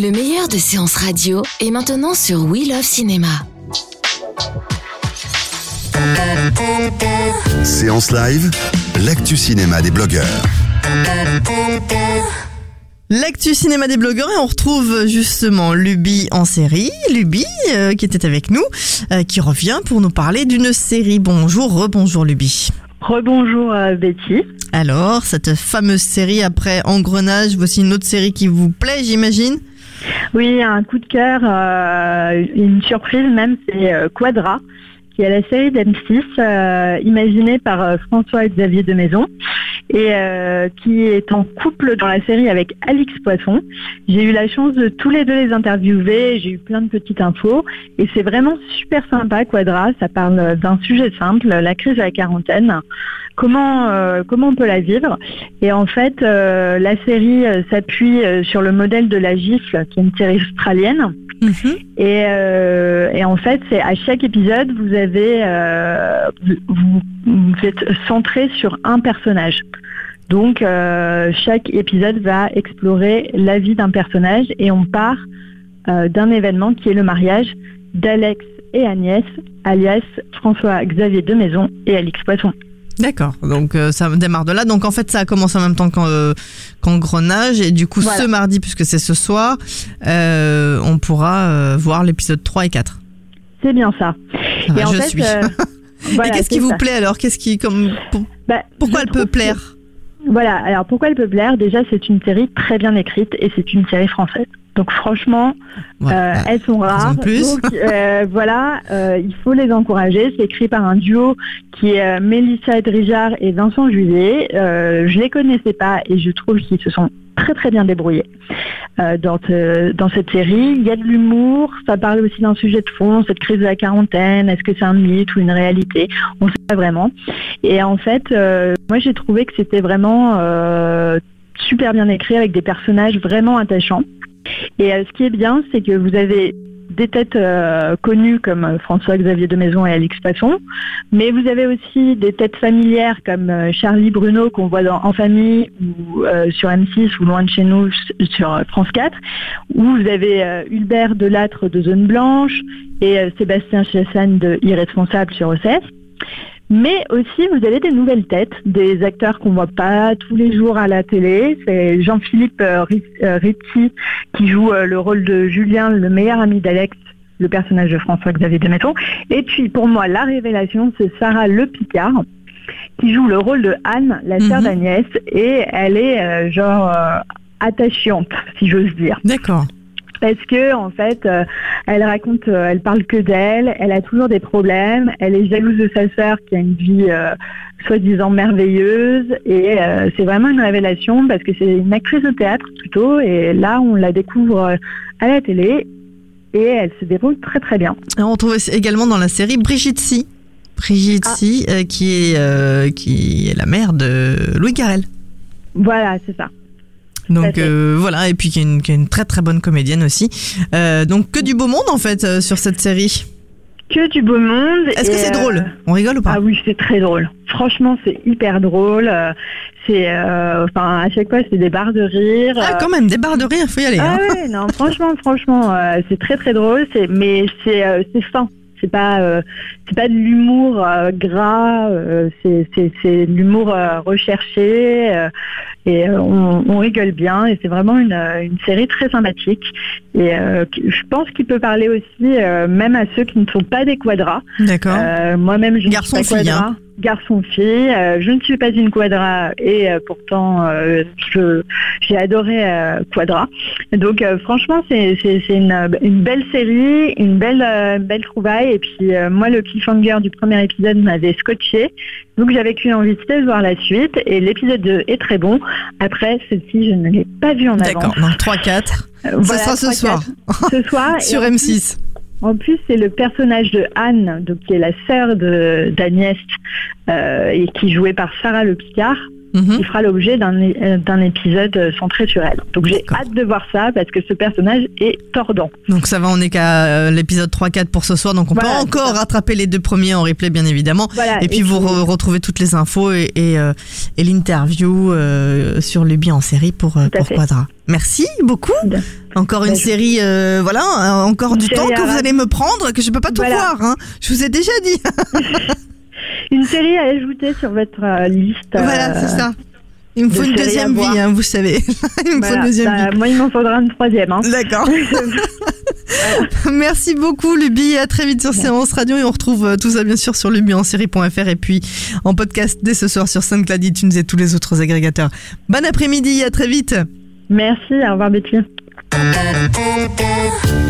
Le meilleur de séances radio est maintenant sur We Love Cinéma. Séance live, l'actu cinéma des blogueurs. L'actu cinéma des blogueurs et on retrouve justement Luby en série. Luby euh, qui était avec nous, euh, qui revient pour nous parler d'une série. Bonjour, rebonjour Luby. Rebonjour euh, Betty. Alors, cette fameuse série après Engrenage, voici une autre série qui vous plaît, j'imagine? Oui, un coup de cœur, euh, une surprise même, c'est euh, Quadra, qui est la série d'M6, euh, imaginée par François-Xavier de Maison, et euh, qui est en couple dans la série avec Alix Poisson. J'ai eu la chance de tous les deux les interviewer, j'ai eu plein de petites infos, et c'est vraiment super sympa Quadra, ça parle d'un sujet simple, la crise de la quarantaine. Comment, euh, comment on peut la vivre? Et en fait, euh, la série euh, s'appuie euh, sur le modèle de La Gifle, qui est une série australienne. Et, euh, et en fait, c'est à chaque épisode, vous avez, euh, vous, vous êtes centré sur un personnage. Donc, euh, chaque épisode va explorer la vie d'un personnage et on part d'un événement qui est le mariage d'Alex et Agnès, alias François-Xavier de Maison et Alix Poisson. D'accord, donc euh, ça démarre de là. Donc en fait, ça a commencé en même temps qu'en, euh, qu'Engrenage. Et du coup, Voilà. ce mardi, puisque c'est ce soir, euh, on pourra euh, voir l'épisode 3 et 4. C'est bien ça. En je fait, suis. euh, et voilà, qu'est-ce qui vous ça. plaît alors? Qu'est-ce qui, comme, pour- Bah, Pourquoi elle peut que- plaire? Voilà, alors pourquoi elle peut plaire? Déjà, c'est une série très bien écrite et c'est une série française. Donc franchement, Ouais, euh, bah, elles sont rares. plus. Donc euh, voilà, euh, il faut les encourager. C'est écrit par un duo qui est Mélissa Edrijard et Vincent Juillet. Je les connaissais pas et je trouve qu'ils se sont très très bien débrouillés dans, te- dans cette série. Il y a de l'humour, ça parle aussi d'un sujet de fond, cette crise de la quarantaine. Est-ce que c'est un mythe ou une réalité? On ne sait pas vraiment. Et en fait, moi j'ai trouvé que c'était vraiment super bien écrit avec des personnages vraiment attachants. Et euh, ce qui est bien, c'est que vous avez des têtes euh, connues comme euh, François-Xavier de Maison et Alix Passon, mais vous avez aussi des têtes familières comme Charlie Bruno qu'on voit dans En famille ou sur M6 ou Loin de chez nous sur France 4, où vous avez Hulbert Delattre de Zone Blanche et Sébastien Chassagne de Irresponsable sur OCS. Mais aussi, vous avez des nouvelles têtes, des acteurs qu'on voit pas tous les jours à la télé. C'est Jean-Philippe euh, euh, Rizzi qui joue euh, le rôle de Julien, le meilleur ami d'Alex, le personnage de François-Xavier de Maison. Et puis, pour moi, la révélation, c'est Sarah Le Picard qui joue le rôle de Anne, la sœur Mhm. d'Agnès, et elle est euh, genre euh, attachante, si j'ose dire D'accord. Parce que en fait, euh, elle raconte, euh, elle parle que d'elle, elle a toujours des problèmes, elle est jalouse de sa sœur qui a une vie euh, soi-disant merveilleuse et c'est vraiment une révélation parce que c'est une actrice de théâtre plutôt et là on la découvre à la télé et elle se déroule très très bien. On retrouve également dans la série Brigitte Si. Brigitte Ah. Si, qui, est, qui est la mère de Louis Garrel. Voilà, c'est ça. Donc euh, voilà, et puis qui est, une, qui est une très très bonne comédienne aussi. Euh, donc que du beau monde en fait euh, sur cette série. Que du beau monde. Est-ce que c'est drôle? On rigole ou pas? Ah oui, c'est très drôle. Franchement, c'est hyper drôle. C'est, enfin, à chaque fois, c'est des barres de rire. Ah, quand même, des barres de rire, faut y aller. Ah hein. ouais, non, franchement, franchement, c'est très très drôle, c'est, mais c'est, c'est fin. C'est pas, euh, c'est pas de l'humour euh, gras, euh, c'est, de l'humour recherché et on, on rigole bien et c'est vraiment une, une série très sympathique et je pense qu'il peut parler aussi même à ceux qui ne sont pas des quadras. D'accord. Moi-même, je ne suis Garçon, pas quadra. hein. Garçon-fille. Euh, je ne suis pas une quadra et euh, pourtant euh, je j'ai adoré euh, Quadra. Donc euh, franchement c'est c'est c'est une, une belle série, une belle euh, belle trouvaille et puis euh, moi le cliffhanger du premier épisode m'avait scotché. Donc j'avais qu'une envie de voir la suite et l'épisode 2 est très bon. Après celle-ci je ne l'ai pas vue en avance. D'accord, donc 3-4. Euh, Ça voilà, sera ce 3-4. soir Ce soir sur en plus- M6. En plus, c'est le personnage de Anne, donc qui est la sœur d'Agnès euh, et qui est jouée par Sarah Le Picard, Mhm. qui fera l'objet d'un d'un épisode euh, centré sur elle. Donc j'ai hâte de voir ça parce que ce personnage est tordant. Donc ça va, on est qu'à euh, l'épisode 3-4 pour ce soir, donc on Voilà, peut encore rattraper les deux premiers en replay bien évidemment. Voilà. Et puis vous re- retrouvez toutes les infos et, et, euh, et l'interview euh, sur Luby en série pour, euh, pour. Quadra. Merci beaucoup. Bien. Encore une série, euh, voilà, euh, encore Une du temps que vous allez me prendre, que je peux pas tout Voilà. voir. Hein. Je vous ai déjà dit. Une série à ajouter sur votre euh, liste. voilà, euh, c'est ça. Il me de faut une deuxième vie, hein, vous savez. Il me faut une deuxième Bah, moi, il m'en faudra une troisième. Hein. vie. D'accord. Merci beaucoup, Luby. À très vite sur Séance Radio. Et on retrouve euh, tout ça, bien sûr, sur lubyensérie.fr et puis en podcast dès ce soir sur SoundCloud, iTunes et tous les autres agrégateurs. Bon après-midi. À très vite. Merci, au revoir Betty.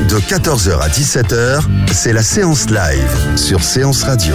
De 14h à 17h, c'est la séance live sur Séance Radio.